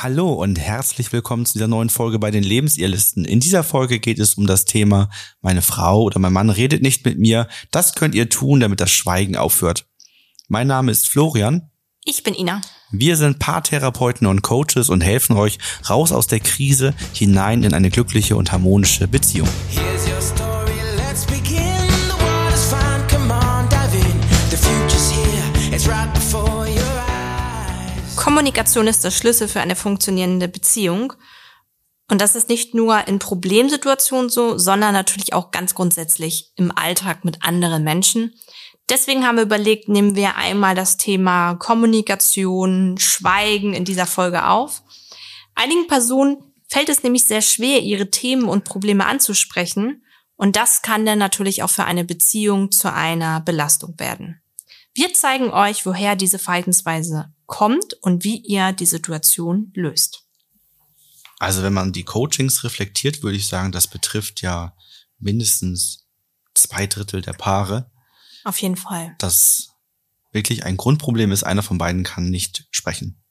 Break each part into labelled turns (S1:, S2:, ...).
S1: Hallo und herzlich willkommen zu dieser neuen Folge bei den Lebensirrlisten. In dieser Folge geht es um das Thema, meine Frau oder mein Mann redet nicht mit mir. Das könnt ihr tun, damit das Schweigen aufhört. Mein Name ist Florian.
S2: Ich bin Ina.
S1: Wir sind Paartherapeuten und Coaches und helfen euch raus aus der Krise hinein in eine glückliche und harmonische Beziehung.
S2: Kommunikation ist der Schlüssel für eine funktionierende Beziehung. Und das ist nicht nur in Problemsituationen so, sondern natürlich auch ganz grundsätzlich im Alltag mit anderen Menschen. Deswegen haben wir überlegt, nehmen wir einmal das Thema Kommunikation, Schweigen in dieser Folge auf. Einigen Personen fällt es nämlich sehr schwer, ihre Themen und Probleme anzusprechen. Und das kann dann natürlich auch für eine Beziehung zu einer Belastung werden. Wir zeigen euch, woher diese Verhaltensweise kommt und wie ihr die Situation löst.
S1: Also wenn man die Coachings reflektiert, würde ich sagen, das betrifft ja mindestens zwei Drittel der Paare.
S2: Auf jeden Fall.
S1: Das wirklich ein Grundproblem ist, einer von beiden kann nicht sprechen.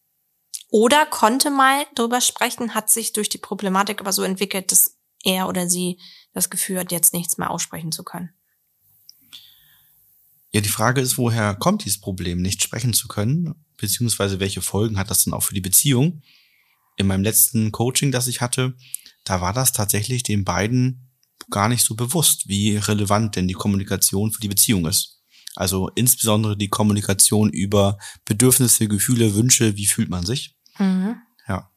S2: Oder konnte mal drüber sprechen, hat sich durch die Problematik aber so entwickelt, dass er oder sie das Gefühl hat, jetzt nichts mehr aussprechen zu können.
S1: Ja, die Frage ist, woher kommt dieses Problem, nicht sprechen zu können? beziehungsweise welche Folgen hat das dann auch für die Beziehung. In meinem letzten Coaching, das ich hatte, da war das tatsächlich den beiden gar nicht so bewusst, wie relevant denn die Kommunikation für die Beziehung ist. Also insbesondere die Kommunikation über Bedürfnisse, Gefühle, Wünsche, wie fühlt man sich. Mhm. Ja.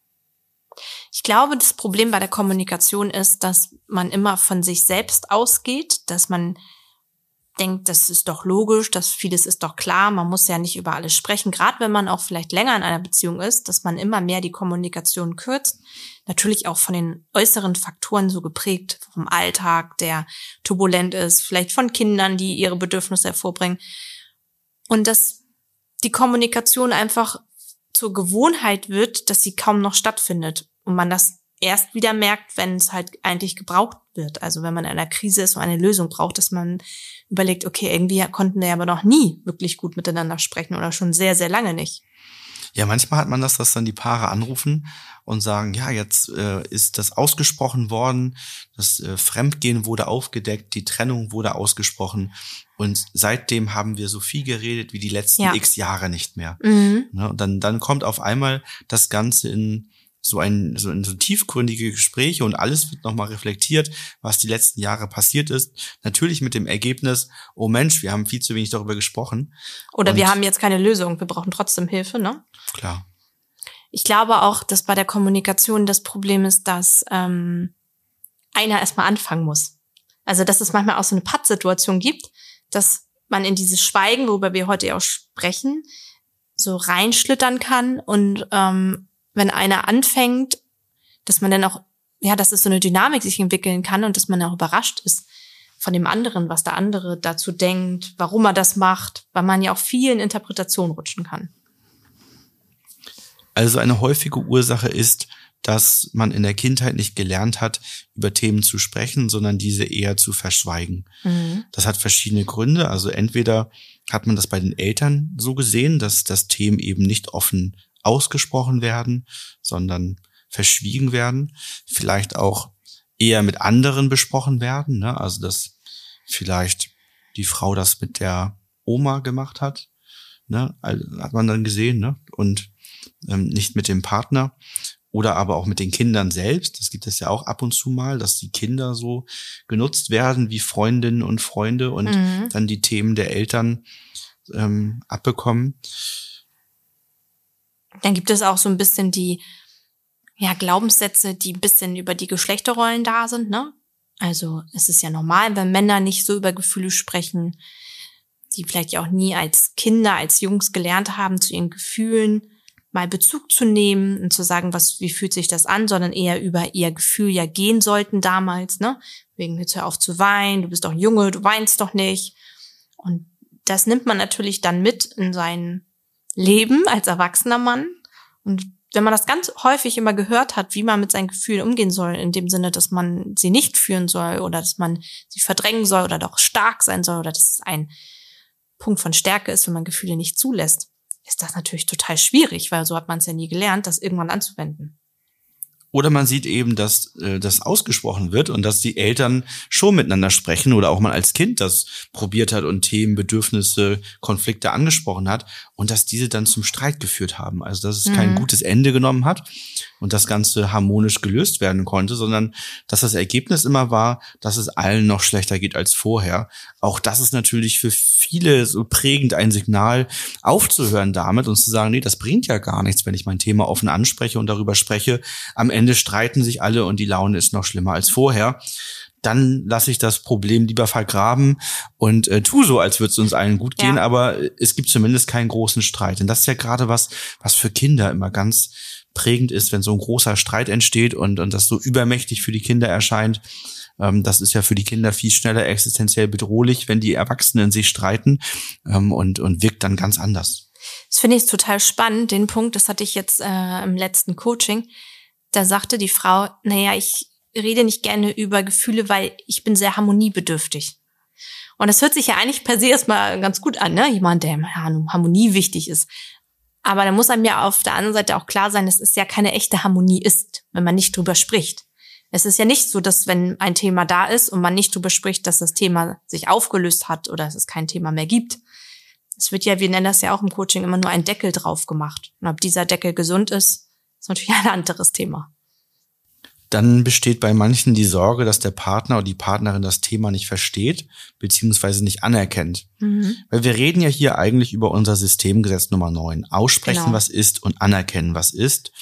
S2: Ich glaube, das Problem bei der Kommunikation ist, dass man immer von sich selbst ausgeht, dass man denkt, das ist doch logisch, dass vieles ist doch klar, man muss ja nicht über alles sprechen, gerade wenn man auch vielleicht länger in einer Beziehung ist, dass man immer mehr die Kommunikation kürzt, natürlich auch von den äußeren Faktoren so geprägt, vom Alltag, der turbulent ist, vielleicht von Kindern, die ihre Bedürfnisse hervorbringen. Und dass die Kommunikation einfach zur Gewohnheit wird, dass sie kaum noch stattfindet und man das erst wieder merkt, wenn es halt eigentlich gebraucht wird. Also wenn man in einer Krise ist und eine Lösung braucht, dass man überlegt, okay, irgendwie konnten wir aber noch nie wirklich gut miteinander sprechen oder schon sehr, sehr lange nicht.
S1: Ja, manchmal hat man das, dass dann die Paare anrufen und sagen, ja, jetzt äh, ist das ausgesprochen worden, das äh, Fremdgehen wurde aufgedeckt, die Trennung wurde ausgesprochen und seitdem haben wir so viel geredet wie die letzten ja. x Jahre nicht mehr. Mhm. Ne, und dann, dann kommt auf einmal das Ganze in so ein so, ein, so tiefgründige Gespräche und alles wird nochmal reflektiert, was die letzten Jahre passiert ist. Natürlich mit dem Ergebnis, oh Mensch, wir haben viel zu wenig darüber gesprochen.
S2: Oder und wir haben jetzt keine Lösung, wir brauchen trotzdem Hilfe, ne?
S1: Klar.
S2: Ich glaube auch, dass bei der Kommunikation das Problem ist, dass ähm, einer erstmal anfangen muss. Also dass es manchmal auch so eine Pattsituation gibt, dass man in dieses Schweigen, worüber wir heute auch sprechen, so reinschlittern kann und ähm, wenn einer anfängt, dass man dann auch, ja, dass es so eine Dynamik sich entwickeln kann und dass man auch überrascht ist von dem anderen, was der andere dazu denkt, warum er das macht, weil man ja auch vielen Interpretationen rutschen kann.
S1: Also eine häufige Ursache ist, dass man in der Kindheit nicht gelernt hat, über Themen zu sprechen, sondern diese eher zu verschweigen. Mhm. Das hat verschiedene Gründe. Also entweder hat man das bei den Eltern so gesehen, dass das Themen eben nicht offen ausgesprochen werden, sondern verschwiegen werden, vielleicht auch eher mit anderen besprochen werden, ne? also dass vielleicht die Frau das mit der Oma gemacht hat, ne? hat man dann gesehen, ne? und ähm, nicht mit dem Partner oder aber auch mit den Kindern selbst. Das gibt es ja auch ab und zu mal, dass die Kinder so genutzt werden wie Freundinnen und Freunde und mhm. dann die Themen der Eltern ähm, abbekommen.
S2: Dann gibt es auch so ein bisschen die ja, Glaubenssätze, die ein bisschen über die Geschlechterrollen da sind, ne? Also es ist ja normal, wenn Männer nicht so über Gefühle sprechen, die vielleicht ja auch nie als Kinder, als Jungs gelernt haben, zu ihren Gefühlen mal Bezug zu nehmen und zu sagen, was, wie fühlt sich das an, sondern eher über ihr Gefühl ja gehen sollten damals, ne? Wegen, jetzt hör auf zu weinen, du bist doch ein Junge, du weinst doch nicht. Und das nimmt man natürlich dann mit in seinen Leben als erwachsener Mann. Und wenn man das ganz häufig immer gehört hat, wie man mit seinen Gefühlen umgehen soll, in dem Sinne, dass man sie nicht führen soll oder dass man sie verdrängen soll oder doch stark sein soll oder dass es ein Punkt von Stärke ist, wenn man Gefühle nicht zulässt, ist das natürlich total schwierig, weil so hat man es ja nie gelernt, das irgendwann anzuwenden.
S1: Oder man sieht eben, dass äh, das ausgesprochen wird und dass die Eltern schon miteinander sprechen oder auch mal als Kind das probiert hat und Themen, Bedürfnisse, Konflikte angesprochen hat und dass diese dann zum Streit geführt haben. Also dass es mhm. kein gutes Ende genommen hat und das Ganze harmonisch gelöst werden konnte, sondern dass das Ergebnis immer war, dass es allen noch schlechter geht als vorher. Auch das ist natürlich für viele so prägend ein Signal, aufzuhören damit und zu sagen, nee, das bringt ja gar nichts, wenn ich mein Thema offen anspreche und darüber spreche. Am Ende streiten sich alle und die Laune ist noch schlimmer als vorher. Dann lasse ich das Problem lieber vergraben und äh, tu so, als würde es uns allen gut gehen, ja. aber es gibt zumindest keinen großen Streit. Und das ist ja gerade was, was für Kinder immer ganz prägend ist, wenn so ein großer Streit entsteht und, und das so übermächtig für die Kinder erscheint. Ähm, das ist ja für die Kinder viel schneller existenziell bedrohlich, wenn die Erwachsenen sich streiten ähm, und, und wirkt dann ganz anders.
S2: Das finde ich total spannend, den Punkt, das hatte ich jetzt äh, im letzten Coaching da sagte die Frau, naja, ich rede nicht gerne über Gefühle, weil ich bin sehr harmoniebedürftig. Und das hört sich ja eigentlich per se erstmal ganz gut an, ne? Jemand, der Harmonie wichtig ist. Aber da muss einem ja auf der anderen Seite auch klar sein, dass es ja keine echte Harmonie ist, wenn man nicht drüber spricht. Es ist ja nicht so, dass wenn ein Thema da ist und man nicht drüber spricht, dass das Thema sich aufgelöst hat oder dass es kein Thema mehr gibt. Es wird ja, wir nennen das ja auch im Coaching immer nur ein Deckel drauf gemacht. Und ob dieser Deckel gesund ist, ist natürlich ein anderes Thema.
S1: Dann besteht bei manchen die Sorge, dass der Partner oder die Partnerin das Thema nicht versteht, beziehungsweise nicht anerkennt. Mhm. Weil wir reden ja hier eigentlich über unser Systemgesetz Nummer 9. Aussprechen, genau. was ist und anerkennen, was ist.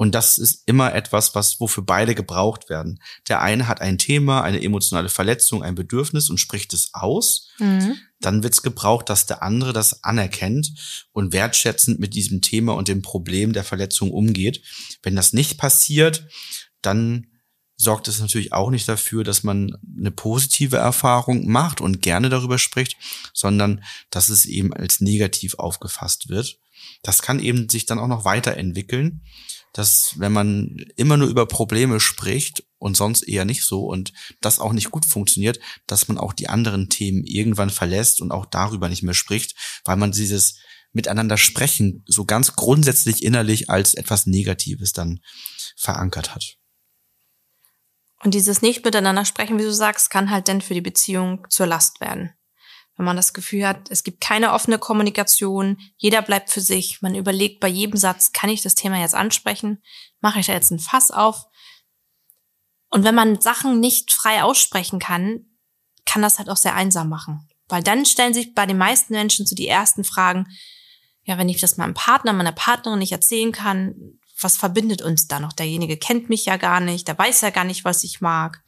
S1: Und das ist immer etwas, was wofür beide gebraucht werden. Der eine hat ein Thema, eine emotionale Verletzung, ein Bedürfnis und spricht es aus. Mhm. Dann wird es gebraucht, dass der andere das anerkennt und wertschätzend mit diesem Thema und dem Problem der Verletzung umgeht. Wenn das nicht passiert, dann sorgt es natürlich auch nicht dafür, dass man eine positive Erfahrung macht und gerne darüber spricht, sondern dass es eben als negativ aufgefasst wird. Das kann eben sich dann auch noch weiterentwickeln dass wenn man immer nur über Probleme spricht und sonst eher nicht so und das auch nicht gut funktioniert, dass man auch die anderen Themen irgendwann verlässt und auch darüber nicht mehr spricht, weil man dieses miteinander sprechen so ganz grundsätzlich innerlich als etwas Negatives dann verankert hat.
S2: Und dieses nicht miteinander sprechen, wie du sagst, kann halt dann für die Beziehung zur Last werden wenn man das Gefühl hat, es gibt keine offene Kommunikation, jeder bleibt für sich, man überlegt bei jedem Satz, kann ich das Thema jetzt ansprechen, mache ich da jetzt ein Fass auf? Und wenn man Sachen nicht frei aussprechen kann, kann das halt auch sehr einsam machen. Weil dann stellen sich bei den meisten Menschen so die ersten Fragen, ja, wenn ich das meinem Partner, meiner Partnerin nicht erzählen kann, was verbindet uns da noch? Derjenige kennt mich ja gar nicht, der weiß ja gar nicht, was ich mag.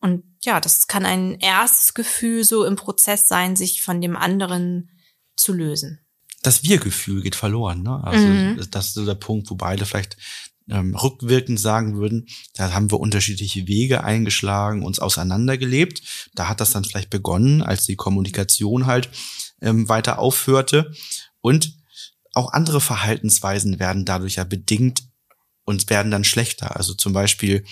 S2: Und ja, das kann ein erstes Gefühl so im Prozess sein, sich von dem anderen zu lösen.
S1: Das Wir-Gefühl geht verloren, ne? Also mhm. das ist so der Punkt, wo beide vielleicht ähm, rückwirkend sagen würden, da haben wir unterschiedliche Wege eingeschlagen, uns auseinandergelebt. Da hat das dann vielleicht begonnen, als die Kommunikation halt ähm, weiter aufhörte. Und auch andere Verhaltensweisen werden dadurch ja bedingt und werden dann schlechter. Also zum Beispiel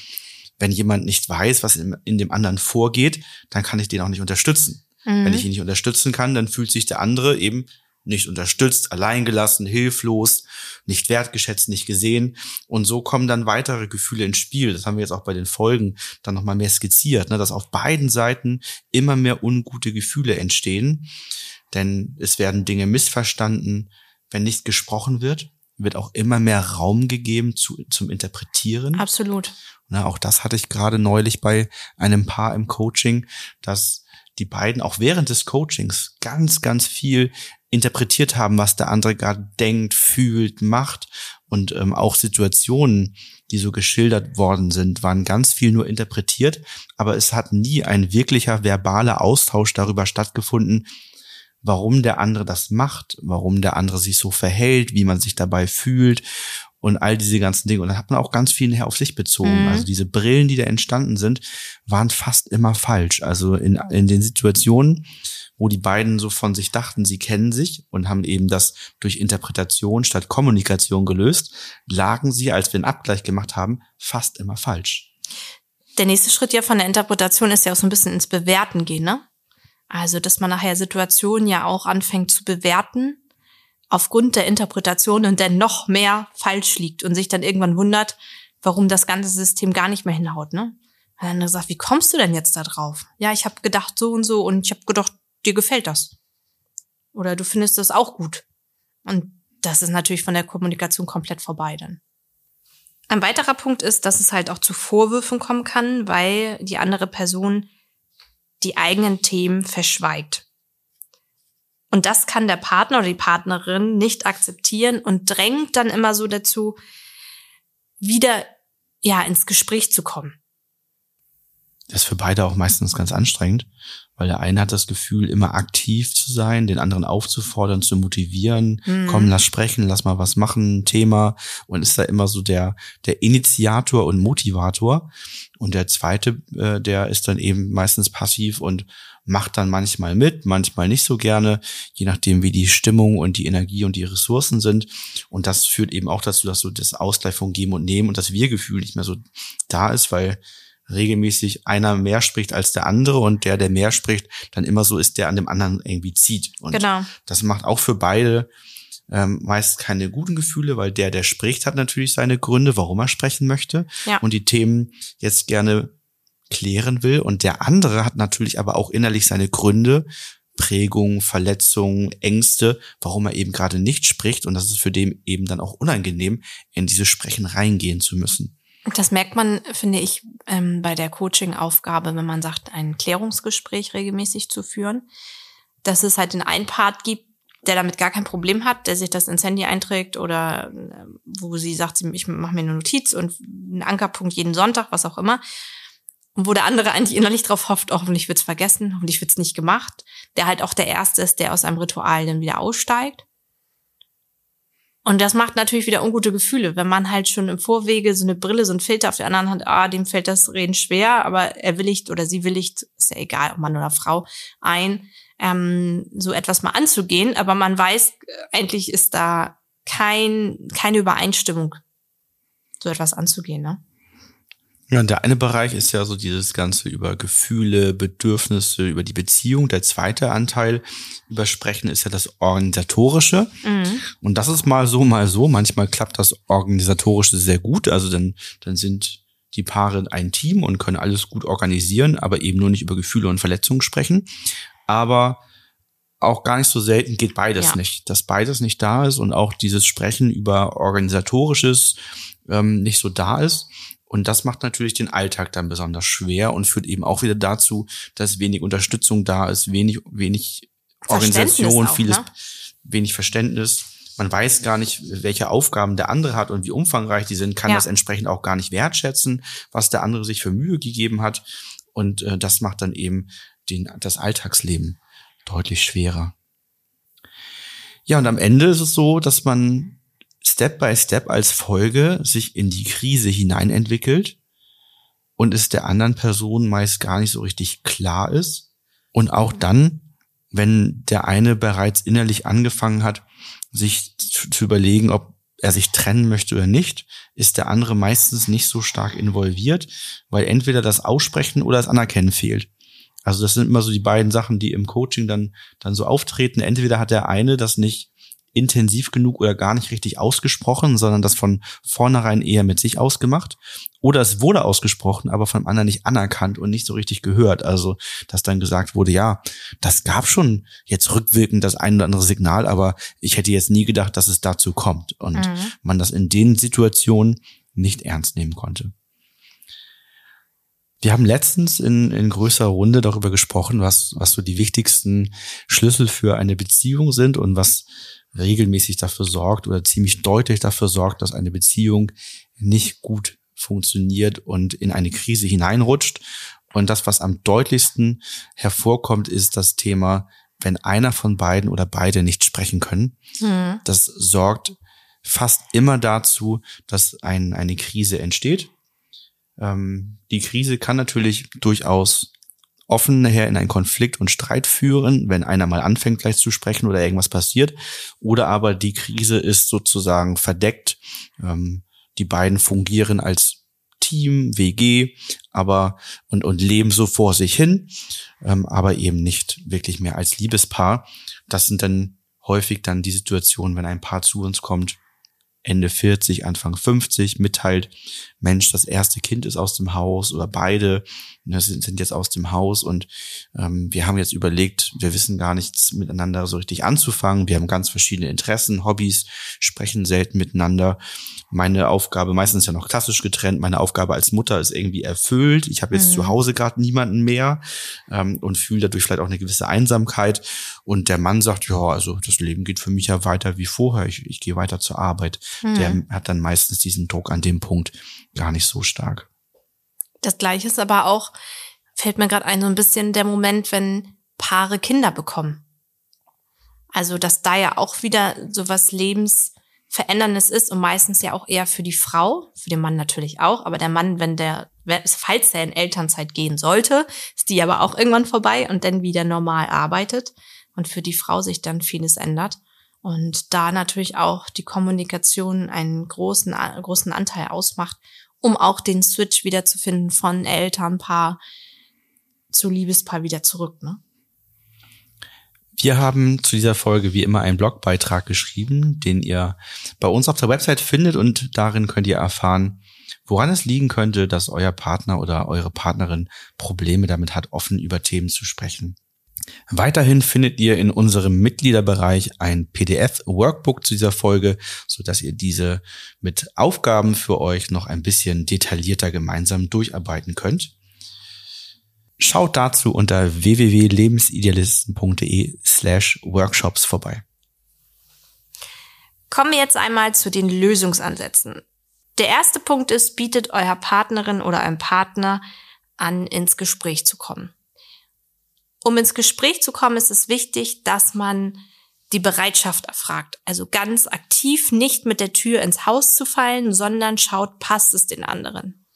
S1: wenn jemand nicht weiß, was in, dem anderen vorgeht, dann kann ich den auch nicht unterstützen. Mhm. Wenn ich ihn nicht unterstützen kann, dann fühlt sich der andere eben nicht unterstützt, alleingelassen, hilflos, nicht wertgeschätzt, nicht gesehen. Und so kommen dann weitere Gefühle ins Spiel. Das haben wir jetzt auch bei den Folgen dann nochmal mehr skizziert, ne, dass auf beiden Seiten immer mehr ungute Gefühle entstehen. Denn es werden Dinge missverstanden, wenn nicht gesprochen wird, wird auch immer mehr Raum gegeben zu, zum Interpretieren.
S2: Absolut.
S1: Na, auch das hatte ich gerade neulich bei einem Paar im Coaching, dass die beiden auch während des Coachings ganz, ganz viel interpretiert haben, was der andere gerade denkt, fühlt, macht. Und ähm, auch Situationen, die so geschildert worden sind, waren ganz viel nur interpretiert, aber es hat nie ein wirklicher verbaler Austausch darüber stattgefunden, warum der andere das macht, warum der andere sich so verhält, wie man sich dabei fühlt und all diese ganzen Dinge. Und dann hat man auch ganz viel auf sich bezogen. Mhm. Also diese Brillen, die da entstanden sind, waren fast immer falsch. Also in, in den Situationen, wo die beiden so von sich dachten, sie kennen sich und haben eben das durch Interpretation statt Kommunikation gelöst, lagen sie, als wir einen Abgleich gemacht haben, fast immer falsch.
S2: Der nächste Schritt ja von der Interpretation ist ja auch so ein bisschen ins Bewerten gehen, ne? Also, dass man nachher Situationen ja auch anfängt zu bewerten aufgrund der Interpretation und dann noch mehr falsch liegt und sich dann irgendwann wundert, warum das ganze System gar nicht mehr hinhaut, ne? Und dann gesagt, wie kommst du denn jetzt da drauf? Ja, ich habe gedacht so und so und ich habe gedacht, dir gefällt das. Oder du findest das auch gut. Und das ist natürlich von der Kommunikation komplett vorbei dann. Ein weiterer Punkt ist, dass es halt auch zu Vorwürfen kommen kann, weil die andere Person die eigenen Themen verschweigt. Und das kann der Partner oder die Partnerin nicht akzeptieren und drängt dann immer so dazu, wieder ja ins Gespräch zu kommen.
S1: Das ist für beide auch meistens ganz anstrengend, weil der eine hat das Gefühl, immer aktiv zu sein, den anderen aufzufordern, zu motivieren, mhm. komm, lass sprechen, lass mal was machen, Thema und ist da immer so der, der Initiator und Motivator. Und der zweite, äh, der ist dann eben meistens passiv und macht dann manchmal mit, manchmal nicht so gerne, je nachdem, wie die Stimmung und die Energie und die Ressourcen sind. Und das führt eben auch dazu, dass so das Ausgleich von Geben und Nehmen und das Wir-Gefühl nicht mehr so da ist, weil regelmäßig einer mehr spricht als der andere und der, der mehr spricht, dann immer so ist, der an dem anderen irgendwie zieht. Und genau. das macht auch für beide ähm, meist keine guten Gefühle, weil der, der spricht, hat natürlich seine Gründe, warum er sprechen möchte ja. und die Themen jetzt gerne klären will. Und der andere hat natürlich aber auch innerlich seine Gründe, Prägung, Verletzungen, Ängste, warum er eben gerade nicht spricht. Und das ist für den eben dann auch unangenehm, in dieses Sprechen reingehen zu müssen.
S2: Das merkt man, finde ich, ähm, bei der Coaching-Aufgabe, wenn man sagt, ein Klärungsgespräch regelmäßig zu führen, dass es halt den einen Part gibt, der damit gar kein Problem hat, der sich das ins Handy einträgt oder äh, wo sie sagt, ich mache mir eine Notiz und einen Ankerpunkt jeden Sonntag, was auch immer. Und wo der andere eigentlich innerlich drauf hofft, oh, hoffentlich wird's vergessen, hoffentlich wird's nicht gemacht. Der halt auch der Erste ist, der aus einem Ritual dann wieder aussteigt. Und das macht natürlich wieder ungute Gefühle, wenn man halt schon im Vorwege so eine Brille, so ein Filter auf der anderen Hand, ah, dem fällt das Reden schwer, aber er willigt oder sie willigt, ist ja egal, ob Mann oder Frau, ein, ähm, so etwas mal anzugehen. Aber man weiß, eigentlich ist da kein, keine Übereinstimmung, so etwas anzugehen, ne?
S1: Ja, und der eine Bereich ist ja so dieses Ganze über Gefühle, Bedürfnisse, über die Beziehung. Der zweite Anteil über Sprechen ist ja das Organisatorische. Mhm. Und das ist mal so, mal so. Manchmal klappt das Organisatorische sehr gut. Also dann, dann sind die Paare ein Team und können alles gut organisieren, aber eben nur nicht über Gefühle und Verletzungen sprechen. Aber auch gar nicht so selten geht beides ja. nicht. Dass beides nicht da ist und auch dieses Sprechen über Organisatorisches ähm, nicht so da ist. Und das macht natürlich den Alltag dann besonders schwer und führt eben auch wieder dazu, dass wenig Unterstützung da ist, wenig, wenig Organisation, auch, vieles, ne? wenig Verständnis. Man weiß gar nicht, welche Aufgaben der andere hat und wie umfangreich die sind, kann ja. das entsprechend auch gar nicht wertschätzen, was der andere sich für Mühe gegeben hat. Und äh, das macht dann eben den, das Alltagsleben deutlich schwerer. Ja, und am Ende ist es so, dass man Step by Step als Folge sich in die Krise hineinentwickelt und es der anderen Person meist gar nicht so richtig klar ist. Und auch dann, wenn der eine bereits innerlich angefangen hat, sich zu überlegen, ob er sich trennen möchte oder nicht, ist der andere meistens nicht so stark involviert, weil entweder das Aussprechen oder das Anerkennen fehlt. Also das sind immer so die beiden Sachen, die im Coaching dann, dann so auftreten. Entweder hat der eine das nicht intensiv genug oder gar nicht richtig ausgesprochen, sondern das von vornherein eher mit sich ausgemacht. Oder es wurde ausgesprochen, aber von anderen nicht anerkannt und nicht so richtig gehört. Also, dass dann gesagt wurde, ja, das gab schon jetzt rückwirkend das ein oder andere Signal, aber ich hätte jetzt nie gedacht, dass es dazu kommt. Und mhm. man das in den Situationen nicht ernst nehmen konnte. Wir haben letztens in, in größerer Runde darüber gesprochen, was, was so die wichtigsten Schlüssel für eine Beziehung sind und was regelmäßig dafür sorgt oder ziemlich deutlich dafür sorgt, dass eine Beziehung nicht gut funktioniert und in eine Krise hineinrutscht. Und das, was am deutlichsten hervorkommt, ist das Thema, wenn einer von beiden oder beide nicht sprechen können. Mhm. Das sorgt fast immer dazu, dass ein, eine Krise entsteht. Ähm, die Krise kann natürlich durchaus offen nachher in einen Konflikt und Streit führen, wenn einer mal anfängt gleich zu sprechen oder irgendwas passiert. Oder aber die Krise ist sozusagen verdeckt. Ähm, die beiden fungieren als Team, WG, aber und, und leben so vor sich hin, ähm, aber eben nicht wirklich mehr als Liebespaar. Das sind dann häufig dann die Situation, wenn ein Paar zu uns kommt, Ende 40, Anfang 50 mitteilt, Mensch, das erste Kind ist aus dem Haus oder beide ne, sind, sind jetzt aus dem Haus und ähm, wir haben jetzt überlegt, wir wissen gar nichts miteinander so richtig anzufangen. Wir haben ganz verschiedene Interessen, Hobbys, sprechen selten miteinander. Meine Aufgabe, meistens ja noch klassisch getrennt, meine Aufgabe als Mutter ist irgendwie erfüllt. Ich habe jetzt mhm. zu Hause gerade niemanden mehr ähm, und fühle dadurch vielleicht auch eine gewisse Einsamkeit. Und der Mann sagt, ja, also das Leben geht für mich ja weiter wie vorher. Ich, ich gehe weiter zur Arbeit. Mhm. Der hat dann meistens diesen Druck an dem Punkt gar nicht so stark.
S2: Das gleiche ist aber auch, fällt mir gerade ein, so ein bisschen der Moment, wenn Paare Kinder bekommen. Also, dass da ja auch wieder so was Lebensveränderndes ist und meistens ja auch eher für die Frau, für den Mann natürlich auch, aber der Mann, wenn der, falls er in Elternzeit gehen sollte, ist die aber auch irgendwann vorbei und dann wieder normal arbeitet und für die Frau sich dann vieles ändert. Und da natürlich auch die Kommunikation einen großen, großen Anteil ausmacht, um auch den Switch wiederzufinden von Elternpaar zu Liebespaar wieder zurück, ne?
S1: Wir haben zu dieser Folge wie immer einen Blogbeitrag geschrieben, den ihr bei uns auf der Website findet und darin könnt ihr erfahren, woran es liegen könnte, dass euer Partner oder eure Partnerin Probleme damit hat, offen über Themen zu sprechen. Weiterhin findet ihr in unserem Mitgliederbereich ein PDF-Workbook zu dieser Folge, so dass ihr diese mit Aufgaben für euch noch ein bisschen detaillierter gemeinsam durcharbeiten könnt. Schaut dazu unter www.lebensidealisten.de slash workshops vorbei.
S2: Kommen wir jetzt einmal zu den Lösungsansätzen. Der erste Punkt ist, bietet eurer Partnerin oder einem Partner an, ins Gespräch zu kommen. Um ins Gespräch zu kommen, ist es wichtig, dass man die Bereitschaft erfragt. Also ganz aktiv nicht mit der Tür ins Haus zu fallen, sondern schaut, passt es den anderen.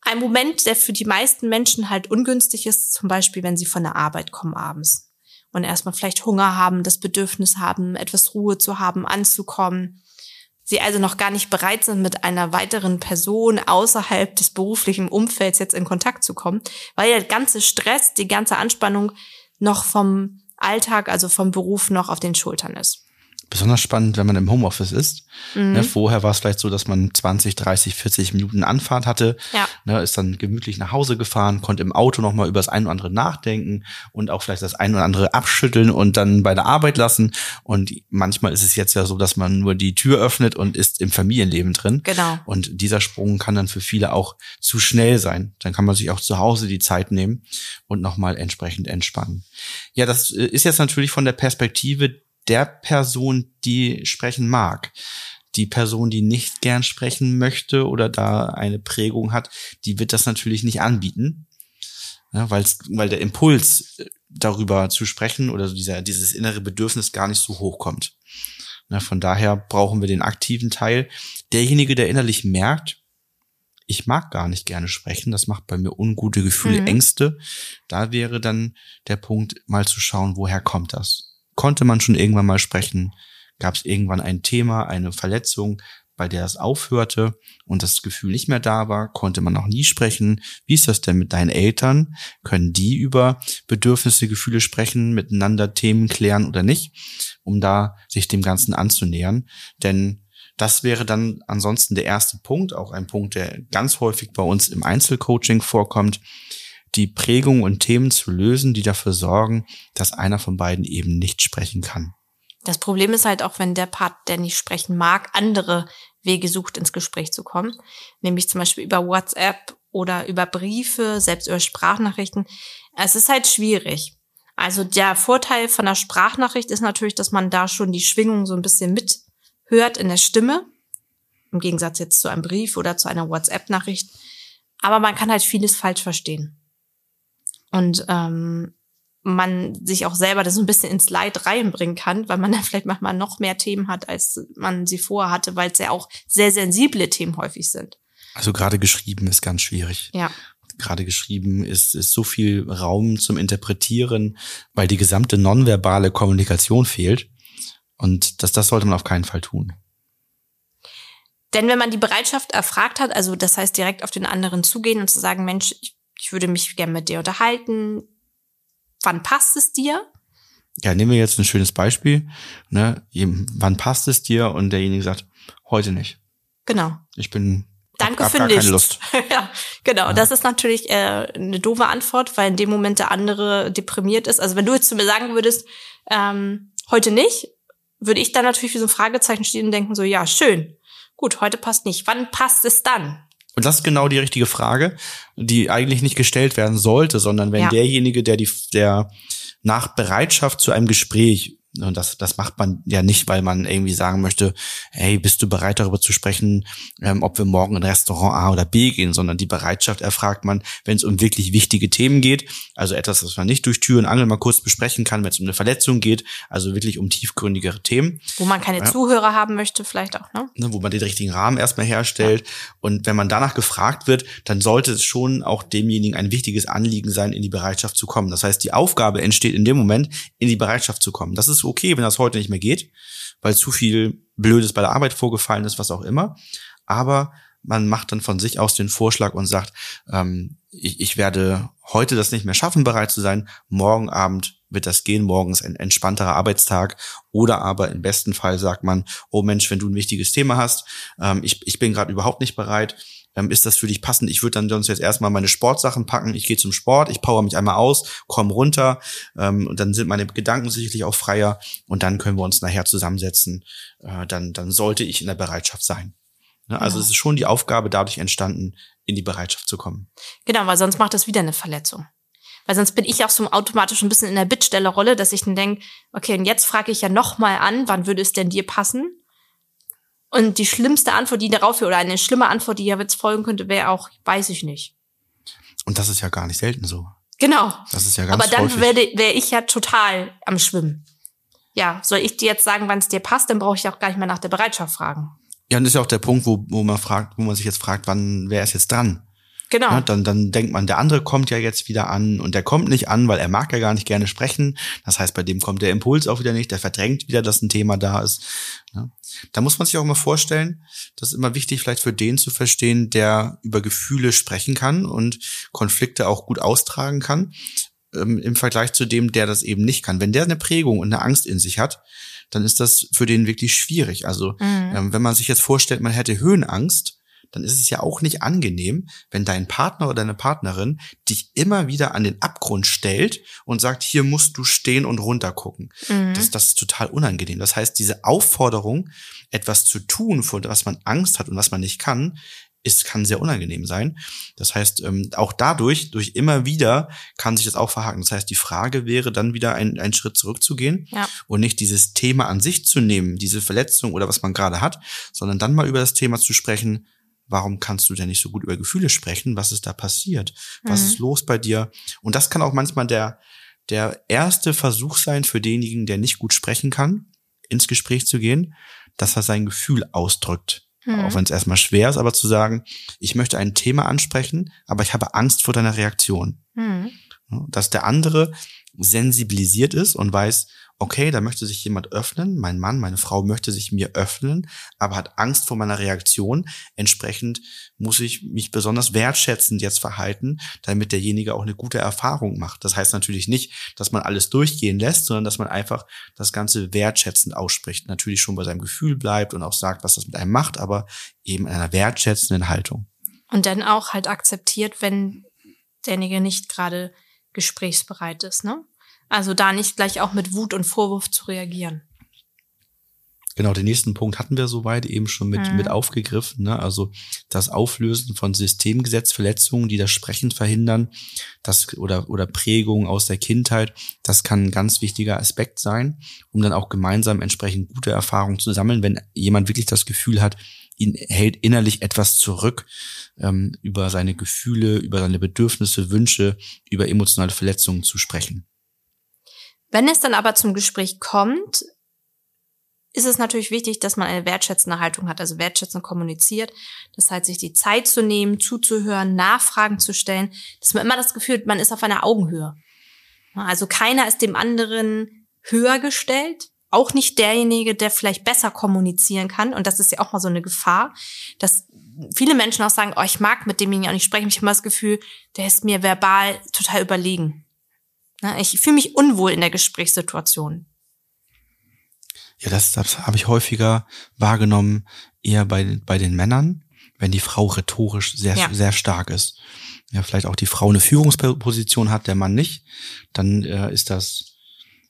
S2: Ein Moment, der für die meisten Menschen halt ungünstig ist, zum Beispiel, wenn sie von der Arbeit kommen abends und erstmal vielleicht Hunger haben, das Bedürfnis haben, etwas Ruhe zu haben, anzukommen sie also noch gar nicht bereit sind, mit einer weiteren Person außerhalb des beruflichen Umfelds jetzt in Kontakt zu kommen, weil der ganze Stress, die ganze Anspannung noch vom Alltag, also vom Beruf noch auf den Schultern ist
S1: besonders spannend, wenn man im Homeoffice ist. Mhm. Ne, vorher war es vielleicht so, dass man 20, 30, 40 Minuten Anfahrt hatte, ja. ne, ist dann gemütlich nach Hause gefahren, konnte im Auto nochmal über das ein oder andere nachdenken und auch vielleicht das ein oder andere abschütteln und dann bei der Arbeit lassen. Und manchmal ist es jetzt ja so, dass man nur die Tür öffnet und ist im Familienleben drin.
S2: Genau.
S1: Und dieser Sprung kann dann für viele auch zu schnell sein. Dann kann man sich auch zu Hause die Zeit nehmen und nochmal entsprechend entspannen. Ja, das äh, ist jetzt natürlich von der Perspektive der Person, die sprechen mag. Die Person, die nicht gern sprechen möchte oder da eine Prägung hat, die wird das natürlich nicht anbieten, ja, weil's, weil der Impuls äh, darüber zu sprechen oder dieser, dieses innere Bedürfnis gar nicht so hoch kommt. Ja, von daher brauchen wir den aktiven Teil. Derjenige, der innerlich merkt, ich mag gar nicht gerne sprechen, das macht bei mir ungute Gefühle, mhm. Ängste. Da wäre dann der Punkt, mal zu schauen, woher kommt das? Konnte man schon irgendwann mal sprechen? Gab es irgendwann ein Thema, eine Verletzung, bei der es aufhörte und das Gefühl nicht mehr da war, konnte man noch nie sprechen. Wie ist das denn mit deinen Eltern? Können die über Bedürfnisse, Gefühle sprechen, miteinander Themen klären oder nicht, um da sich dem Ganzen anzunähern? Denn das wäre dann ansonsten der erste Punkt, auch ein Punkt, der ganz häufig bei uns im Einzelcoaching vorkommt die Prägung und Themen zu lösen, die dafür sorgen, dass einer von beiden eben nicht sprechen kann.
S2: Das Problem ist halt auch, wenn der Part, der nicht sprechen mag, andere Wege sucht, ins Gespräch zu kommen. Nämlich zum Beispiel über WhatsApp oder über Briefe, selbst über Sprachnachrichten. Es ist halt schwierig. Also der Vorteil von der Sprachnachricht ist natürlich, dass man da schon die Schwingung so ein bisschen mithört in der Stimme. Im Gegensatz jetzt zu einem Brief oder zu einer WhatsApp-Nachricht. Aber man kann halt vieles falsch verstehen und ähm, man sich auch selber das so ein bisschen ins Leid reinbringen kann, weil man dann vielleicht manchmal noch mehr Themen hat, als man sie vorher hatte, weil es ja auch sehr sensible Themen häufig sind.
S1: Also gerade geschrieben ist ganz schwierig.
S2: Ja.
S1: Gerade geschrieben ist, ist so viel Raum zum Interpretieren, weil die gesamte nonverbale Kommunikation fehlt. Und das, das sollte man auf keinen Fall tun.
S2: Denn wenn man die Bereitschaft erfragt hat, also das heißt direkt auf den anderen zugehen und zu sagen, Mensch, ich ich würde mich gerne mit dir unterhalten. Wann passt es dir?
S1: ja, nehmen wir jetzt ein schönes Beispiel. Ne? Wann passt es dir? Und derjenige sagt, heute nicht.
S2: Genau.
S1: Ich bin
S2: Danke hab, für
S1: hab
S2: nichts.
S1: keine Lust.
S2: ja, genau. Ja. Das ist natürlich äh, eine doofe Antwort, weil in dem Moment der andere deprimiert ist. Also wenn du jetzt zu mir sagen würdest, ähm, heute nicht, würde ich dann natürlich wie so ein Fragezeichen stehen und denken so, ja, schön. Gut, heute passt nicht. Wann passt es dann?
S1: Und das ist genau die richtige Frage, die eigentlich nicht gestellt werden sollte, sondern wenn ja. derjenige, der die, der nach Bereitschaft zu einem Gespräch und das, das macht man ja nicht, weil man irgendwie sagen möchte, hey, bist du bereit darüber zu sprechen, ähm, ob wir morgen in Restaurant A oder B gehen, sondern die Bereitschaft erfragt man, wenn es um wirklich wichtige Themen geht, also etwas, was man nicht durch Tür und Angel mal kurz besprechen kann, wenn es um eine Verletzung geht, also wirklich um tiefgründigere Themen.
S2: Wo man keine ja. Zuhörer haben möchte, vielleicht auch, ne?
S1: ne wo man den richtigen Rahmen erstmal herstellt. Ja. Und wenn man danach gefragt wird, dann sollte es schon auch demjenigen ein wichtiges Anliegen sein, in die Bereitschaft zu kommen. Das heißt, die Aufgabe entsteht in dem Moment, in die Bereitschaft zu kommen. Das ist okay, wenn das heute nicht mehr geht, weil zu viel Blödes bei der Arbeit vorgefallen ist, was auch immer. Aber man macht dann von sich aus den Vorschlag und sagt, ähm, ich, ich werde heute das nicht mehr schaffen, bereit zu sein. Morgen Abend wird das gehen. Morgen ist ein entspannterer Arbeitstag. Oder aber im besten Fall sagt man, oh Mensch, wenn du ein wichtiges Thema hast, ähm, ich, ich bin gerade überhaupt nicht bereit ähm, ist das für dich passend? Ich würde dann sonst jetzt erstmal meine Sportsachen packen. Ich gehe zum Sport, ich power mich einmal aus, komme runter ähm, und dann sind meine Gedanken sicherlich auch freier und dann können wir uns nachher zusammensetzen. Äh, dann, dann sollte ich in der Bereitschaft sein. Ne? Also genau. es ist schon die Aufgabe dadurch entstanden, in die Bereitschaft zu kommen.
S2: Genau, weil sonst macht das wieder eine Verletzung. Weil sonst bin ich auch so automatisch ein bisschen in der Bittstellerrolle, dass ich dann denke, okay, und jetzt frage ich ja nochmal an, wann würde es denn dir passen? Und die schlimmste Antwort, die darauf oder eine schlimme Antwort, die ja jetzt folgen könnte, wäre auch, weiß ich nicht.
S1: Und das ist ja gar nicht selten so.
S2: Genau.
S1: Das ist ja ganz
S2: Aber dann wäre wär ich ja total am Schwimmen. Ja, soll ich dir jetzt sagen, wann es dir passt, dann brauche ich auch gar nicht mehr nach der Bereitschaft fragen.
S1: Ja, und das ist ja auch der Punkt, wo, wo man fragt, wo man sich jetzt fragt, wann wer ist jetzt dran?
S2: Genau. Ja,
S1: dann, dann denkt man, der andere kommt ja jetzt wieder an und der kommt nicht an, weil er mag ja gar nicht gerne sprechen. Das heißt, bei dem kommt der Impuls auch wieder nicht, der verdrängt wieder, dass ein Thema da ist. Ja. Da muss man sich auch mal vorstellen, das ist immer wichtig, vielleicht für den zu verstehen, der über Gefühle sprechen kann und Konflikte auch gut austragen kann, ähm, im Vergleich zu dem, der das eben nicht kann. Wenn der eine Prägung und eine Angst in sich hat, dann ist das für den wirklich schwierig. Also mhm. ähm, wenn man sich jetzt vorstellt, man hätte Höhenangst, dann ist es ja auch nicht angenehm, wenn dein Partner oder deine Partnerin dich immer wieder an den Abgrund stellt und sagt, hier musst du stehen und runtergucken. Mhm. Das, das ist total unangenehm. Das heißt, diese Aufforderung, etwas zu tun, vor was man Angst hat und was man nicht kann, ist, kann sehr unangenehm sein. Das heißt, ähm, auch dadurch, durch immer wieder, kann sich das auch verhaken. Das heißt, die Frage wäre dann wieder ein, einen Schritt zurückzugehen
S2: ja.
S1: und nicht dieses Thema an sich zu nehmen, diese Verletzung oder was man gerade hat, sondern dann mal über das Thema zu sprechen, warum kannst du denn nicht so gut über Gefühle sprechen? Was ist da passiert? Was mhm. ist los bei dir? Und das kann auch manchmal der, der erste Versuch sein für denjenigen, der nicht gut sprechen kann, ins Gespräch zu gehen, dass er sein Gefühl ausdrückt. Mhm. Auch wenn es erstmal schwer ist, aber zu sagen, ich möchte ein Thema ansprechen, aber ich habe Angst vor deiner Reaktion. Mhm. Dass der andere sensibilisiert ist und weiß, okay, da möchte sich jemand öffnen, mein Mann, meine Frau möchte sich mir öffnen, aber hat Angst vor meiner Reaktion. Entsprechend muss ich mich besonders wertschätzend jetzt verhalten, damit derjenige auch eine gute Erfahrung macht. Das heißt natürlich nicht, dass man alles durchgehen lässt, sondern dass man einfach das Ganze wertschätzend ausspricht. Natürlich schon bei seinem Gefühl bleibt und auch sagt, was das mit einem macht, aber eben in einer wertschätzenden Haltung.
S2: Und dann auch halt akzeptiert, wenn derjenige nicht gerade gesprächsbereit ist, ne? Also da nicht gleich auch mit Wut und Vorwurf zu reagieren.
S1: Genau, den nächsten Punkt hatten wir soweit eben schon mit, mhm. mit aufgegriffen. Ne? Also das Auflösen von Systemgesetzverletzungen, die das Sprechen verhindern, das oder, oder Prägungen aus der Kindheit, das kann ein ganz wichtiger Aspekt sein, um dann auch gemeinsam entsprechend gute Erfahrungen zu sammeln, wenn jemand wirklich das Gefühl hat, ihn hält innerlich etwas zurück ähm, über seine Gefühle, über seine Bedürfnisse, Wünsche, über emotionale Verletzungen zu sprechen.
S2: Wenn es dann aber zum Gespräch kommt, ist es natürlich wichtig, dass man eine wertschätzende Haltung hat, also wertschätzend kommuniziert. Das heißt, sich die Zeit zu nehmen, zuzuhören, Nachfragen zu stellen, dass man immer das Gefühl hat, man ist auf einer Augenhöhe. Also keiner ist dem anderen höher gestellt, auch nicht derjenige, der vielleicht besser kommunizieren kann. Und das ist ja auch mal so eine Gefahr, dass viele Menschen auch sagen, oh, ich mag mit demjenigen auch nicht sprechen. Ich habe immer das Gefühl, der ist mir verbal total überlegen. Ich fühle mich unwohl in der Gesprächssituation.
S1: Ja, das, das habe ich häufiger wahrgenommen, eher bei, bei den Männern, wenn die Frau rhetorisch sehr, ja. sehr stark ist. Ja, vielleicht auch die Frau eine Führungsposition hat, der Mann nicht, dann äh, ist das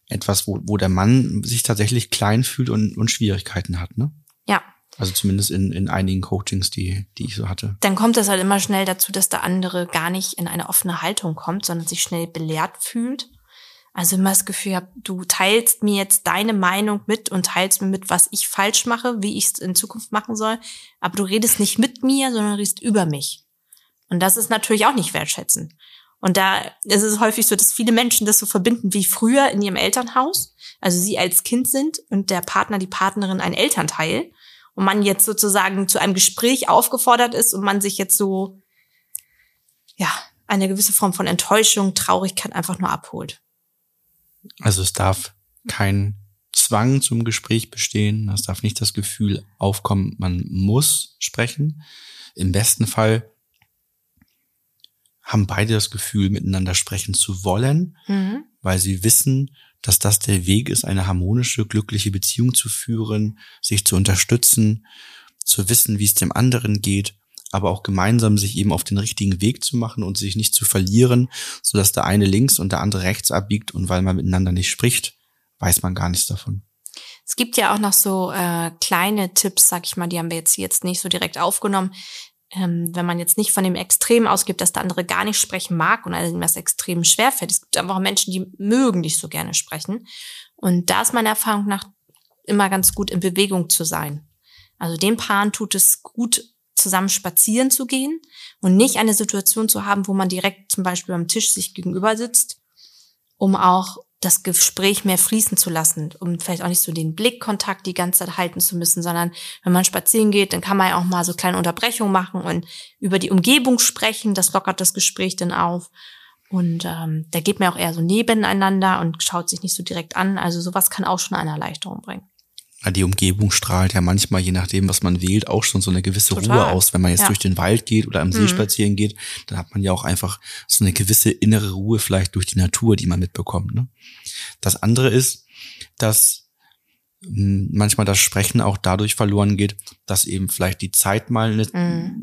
S1: etwas, wo, wo der Mann sich tatsächlich klein fühlt und, und Schwierigkeiten hat, ne?
S2: Ja.
S1: Also zumindest in, in einigen Coachings, die, die ich so hatte.
S2: Dann kommt es halt immer schnell dazu, dass der andere gar nicht in eine offene Haltung kommt, sondern sich schnell belehrt fühlt also immer das Gefühl habe, du teilst mir jetzt deine Meinung mit und teilst mir mit, was ich falsch mache, wie ich es in Zukunft machen soll. Aber du redest nicht mit mir, sondern redest über mich. Und das ist natürlich auch nicht wertschätzen. Und da ist es häufig so, dass viele Menschen das so verbinden wie früher in ihrem Elternhaus. Also sie als Kind sind und der Partner, die Partnerin ein Elternteil. Und man jetzt sozusagen zu einem Gespräch aufgefordert ist und man sich jetzt so, ja, eine gewisse Form von Enttäuschung, Traurigkeit einfach nur abholt.
S1: Also es darf kein Zwang zum Gespräch bestehen. Es darf nicht das Gefühl aufkommen, man muss sprechen. Im besten Fall haben beide das Gefühl, miteinander sprechen zu wollen, mhm. weil sie wissen, dass das der Weg ist, eine harmonische, glückliche Beziehung zu führen, sich zu unterstützen, zu wissen, wie es dem anderen geht aber auch gemeinsam sich eben auf den richtigen Weg zu machen und sich nicht zu verlieren, so dass der eine links und der andere rechts abbiegt und weil man miteinander nicht spricht, weiß man gar nichts davon.
S2: Es gibt ja auch noch so äh, kleine Tipps, sag ich mal, die haben wir jetzt jetzt nicht so direkt aufgenommen. Ähm, wenn man jetzt nicht von dem Extrem ausgibt, dass der andere gar nicht sprechen mag und einem das extrem schwer fällt. Es gibt einfach Menschen, die mögen nicht so gerne sprechen. Und da ist meiner Erfahrung nach immer ganz gut in Bewegung zu sein. Also den Paaren tut es gut, zusammen spazieren zu gehen und nicht eine Situation zu haben, wo man direkt zum Beispiel am Tisch sich gegenüber sitzt, um auch das Gespräch mehr fließen zu lassen, um vielleicht auch nicht so den Blickkontakt die ganze Zeit halten zu müssen, sondern wenn man spazieren geht, dann kann man ja auch mal so kleine Unterbrechungen machen und über die Umgebung sprechen, das lockert das Gespräch dann auf. Und ähm, da geht man auch eher so nebeneinander und schaut sich nicht so direkt an. Also sowas kann auch schon eine Erleichterung bringen
S1: die Umgebung strahlt ja manchmal, je nachdem, was man wählt, auch schon so eine gewisse Total. Ruhe aus. Wenn man jetzt ja. durch den Wald geht oder am See mhm. spazieren geht, dann hat man ja auch einfach so eine gewisse innere Ruhe vielleicht durch die Natur, die man mitbekommt. Ne? Das andere ist, dass manchmal das Sprechen auch dadurch verloren geht, dass eben vielleicht die Zeit mal eine, mhm.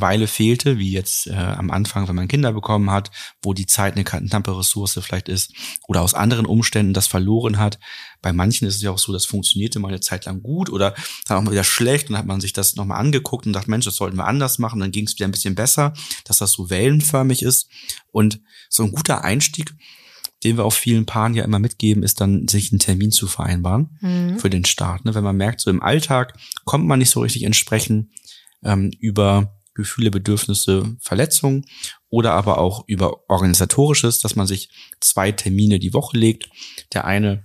S1: Weile fehlte, wie jetzt äh, am Anfang, wenn man Kinder bekommen hat, wo die Zeit eine knappe Ressource vielleicht ist oder aus anderen Umständen das verloren hat. Bei manchen ist es ja auch so, das funktionierte mal eine Zeit lang gut oder dann auch mal wieder schlecht und dann hat man sich das nochmal angeguckt und dachte, Mensch, das sollten wir anders machen, dann ging es wieder ein bisschen besser, dass das so wellenförmig ist und so ein guter Einstieg den wir auch vielen Paaren ja immer mitgeben, ist dann, sich einen Termin zu vereinbaren mhm. für den Start. Ne? Wenn man merkt, so im Alltag kommt man nicht so richtig entsprechen ähm, über Gefühle, Bedürfnisse, Verletzungen oder aber auch über organisatorisches, dass man sich zwei Termine die Woche legt. Der eine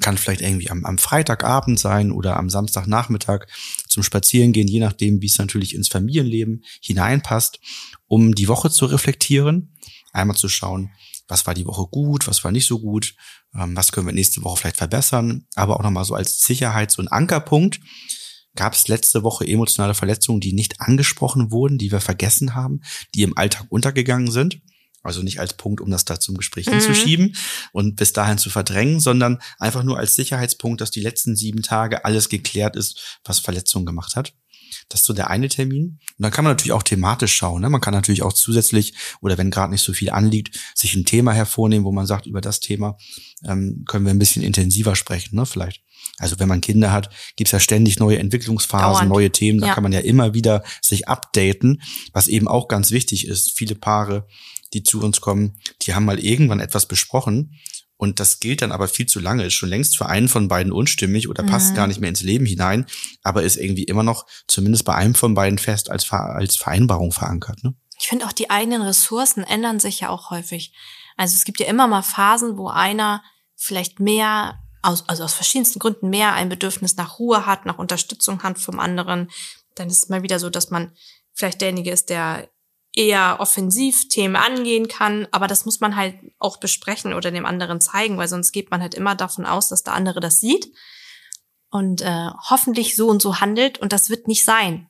S1: kann vielleicht irgendwie am, am Freitagabend sein oder am Samstagnachmittag zum Spazierengehen, je nachdem, wie es natürlich ins Familienleben hineinpasst, um die Woche zu reflektieren, einmal zu schauen, was war die Woche gut, was war nicht so gut, ähm, was können wir nächste Woche vielleicht verbessern, aber auch nochmal so als Sicherheits- und Ankerpunkt. Gab es letzte Woche emotionale Verletzungen, die nicht angesprochen wurden, die wir vergessen haben, die im Alltag untergegangen sind? Also nicht als Punkt, um das da zum Gespräch mhm. hinzuschieben und bis dahin zu verdrängen, sondern einfach nur als Sicherheitspunkt, dass die letzten sieben Tage alles geklärt ist, was Verletzungen gemacht hat. Das ist so der eine Termin. Und dann kann man natürlich auch thematisch schauen. Ne? Man kann natürlich auch zusätzlich oder wenn gerade nicht so viel anliegt, sich ein Thema hervornehmen, wo man sagt, über das Thema ähm, können wir ein bisschen intensiver sprechen, ne? Vielleicht. Also wenn man Kinder hat, gibt's ja ständig neue Entwicklungsphasen, Dauernd. neue Themen. Da ja. kann man ja immer wieder sich updaten, was eben auch ganz wichtig ist. Viele Paare, die zu uns kommen, die haben mal irgendwann etwas besprochen und das gilt dann aber viel zu lange, ist schon längst für einen von beiden unstimmig oder passt mhm. gar nicht mehr ins Leben hinein, aber ist irgendwie immer noch zumindest bei einem von beiden fest als, als Vereinbarung verankert. Ne?
S2: Ich finde auch die eigenen Ressourcen ändern sich ja auch häufig. Also es gibt ja immer mal Phasen, wo einer vielleicht mehr aus, also aus verschiedensten Gründen mehr ein Bedürfnis nach Ruhe hat, nach Unterstützung hat vom anderen. Dann ist es mal wieder so, dass man vielleicht derjenige ist, der eher offensiv Themen angehen kann, aber das muss man halt auch besprechen oder dem anderen zeigen, weil sonst geht man halt immer davon aus, dass der andere das sieht und äh, hoffentlich so und so handelt und das wird nicht sein.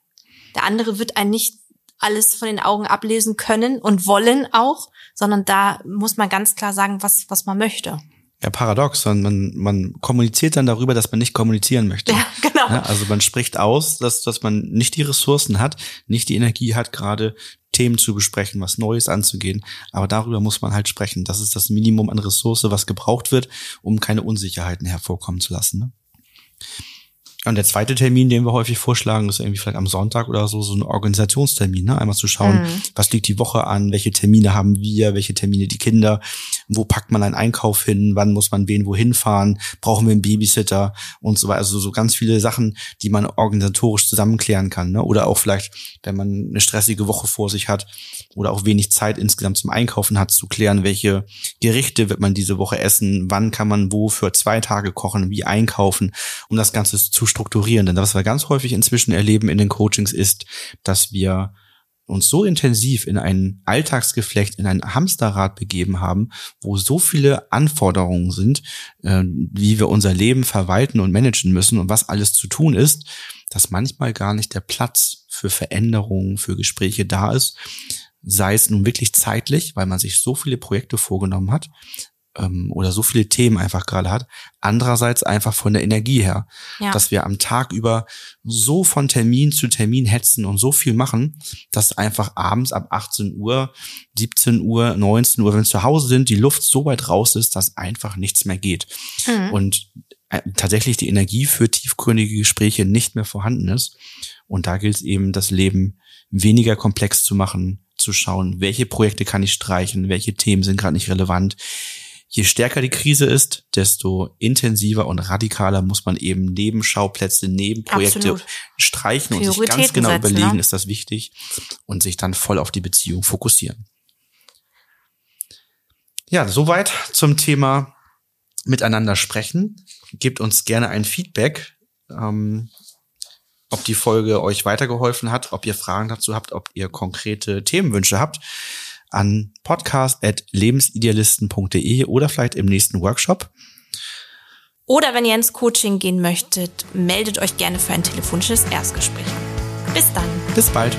S2: Der andere wird einen nicht alles von den Augen ablesen können und wollen auch, sondern da muss man ganz klar sagen, was, was man möchte
S1: ja paradox, sondern man, man kommuniziert dann darüber, dass man nicht kommunizieren möchte. Ja, genau. Ja, also man spricht aus, dass, dass man nicht die Ressourcen hat, nicht die Energie hat, gerade Themen zu besprechen, was Neues anzugehen. Aber darüber muss man halt sprechen. Das ist das Minimum an Ressource, was gebraucht wird, um keine Unsicherheiten hervorkommen zu lassen. Ne? Und der zweite Termin, den wir häufig vorschlagen, ist irgendwie vielleicht am Sonntag oder so, so ein Organisationstermin, ne? Einmal zu schauen, mhm. was liegt die Woche an, welche Termine haben wir, welche Termine die Kinder, wo packt man einen Einkauf hin, wann muss man wen wohin fahren, brauchen wir einen Babysitter und so weiter. Also so ganz viele Sachen, die man organisatorisch zusammenklären kann, ne? Oder auch vielleicht, wenn man eine stressige Woche vor sich hat oder auch wenig Zeit insgesamt zum Einkaufen hat, zu klären, welche Gerichte wird man diese Woche essen, wann kann man wo für zwei Tage kochen, wie einkaufen, um das Ganze zu strukturieren. Denn was wir ganz häufig inzwischen erleben in den Coachings ist, dass wir uns so intensiv in ein Alltagsgeflecht, in ein Hamsterrad begeben haben, wo so viele Anforderungen sind, äh, wie wir unser Leben verwalten und managen müssen und was alles zu tun ist, dass manchmal gar nicht der Platz für Veränderungen, für Gespräche da ist, sei es nun wirklich zeitlich, weil man sich so viele Projekte vorgenommen hat, ähm, oder so viele Themen einfach gerade hat. Andererseits einfach von der Energie her, ja. dass wir am Tag über so von Termin zu Termin hetzen und so viel machen, dass einfach abends ab 18 Uhr, 17 Uhr, 19 Uhr, wenn wir zu Hause sind, die Luft so weit raus ist, dass einfach nichts mehr geht. Mhm. Und äh, tatsächlich die Energie für tiefgründige Gespräche nicht mehr vorhanden ist. Und da gilt es eben, das Leben weniger komplex zu machen, zu schauen, welche Projekte kann ich streichen, welche Themen sind gerade nicht relevant, je stärker die Krise ist, desto intensiver und radikaler muss man eben Nebenschauplätze, Nebenprojekte Absolut. streichen und sich ganz genau setzen, überlegen, ne? ist das wichtig und sich dann voll auf die Beziehung fokussieren. Ja, soweit zum Thema miteinander sprechen. Gebt uns gerne ein Feedback, ähm, ob die Folge euch weitergeholfen hat, ob ihr Fragen dazu habt, ob ihr konkrete Themenwünsche habt an podcast.lebensidealisten.de oder vielleicht im nächsten Workshop.
S2: Oder wenn ihr ins Coaching gehen möchtet, meldet euch gerne für ein telefonisches Erstgespräch. Bis dann.
S1: Bis bald.